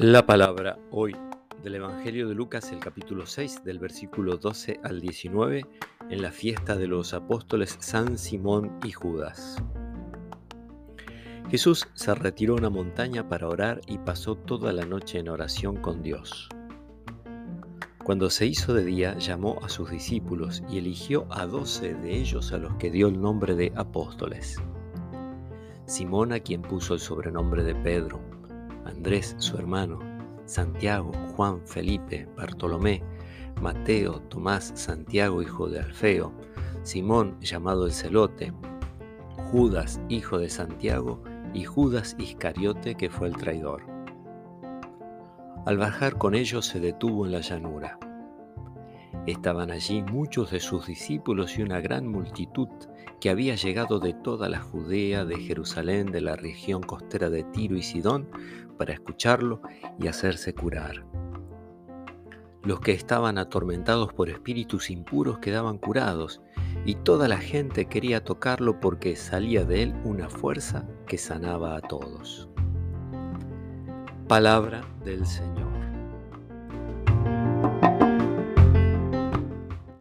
La palabra hoy del Evangelio de Lucas, el capítulo 6, del versículo 12 al 19, en la fiesta de los apóstoles San Simón y Judas. Jesús se retiró a una montaña para orar y pasó toda la noche en oración con Dios. Cuando se hizo de día, llamó a sus discípulos y eligió a doce de ellos a los que dio el nombre de apóstoles. Simón a quien puso el sobrenombre de Pedro, Andrés su hermano, Santiago, Juan, Felipe, Bartolomé, Mateo, Tomás, Santiago, hijo de Alfeo, Simón, llamado el celote, Judas, hijo de Santiago, y Judas Iscariote, que fue el traidor. Al bajar con ellos se detuvo en la llanura. Estaban allí muchos de sus discípulos y una gran multitud que había llegado de toda la Judea, de Jerusalén, de la región costera de Tiro y Sidón, para escucharlo y hacerse curar. Los que estaban atormentados por espíritus impuros quedaban curados, y toda la gente quería tocarlo porque salía de él una fuerza que sanaba a todos. Palabra del Señor.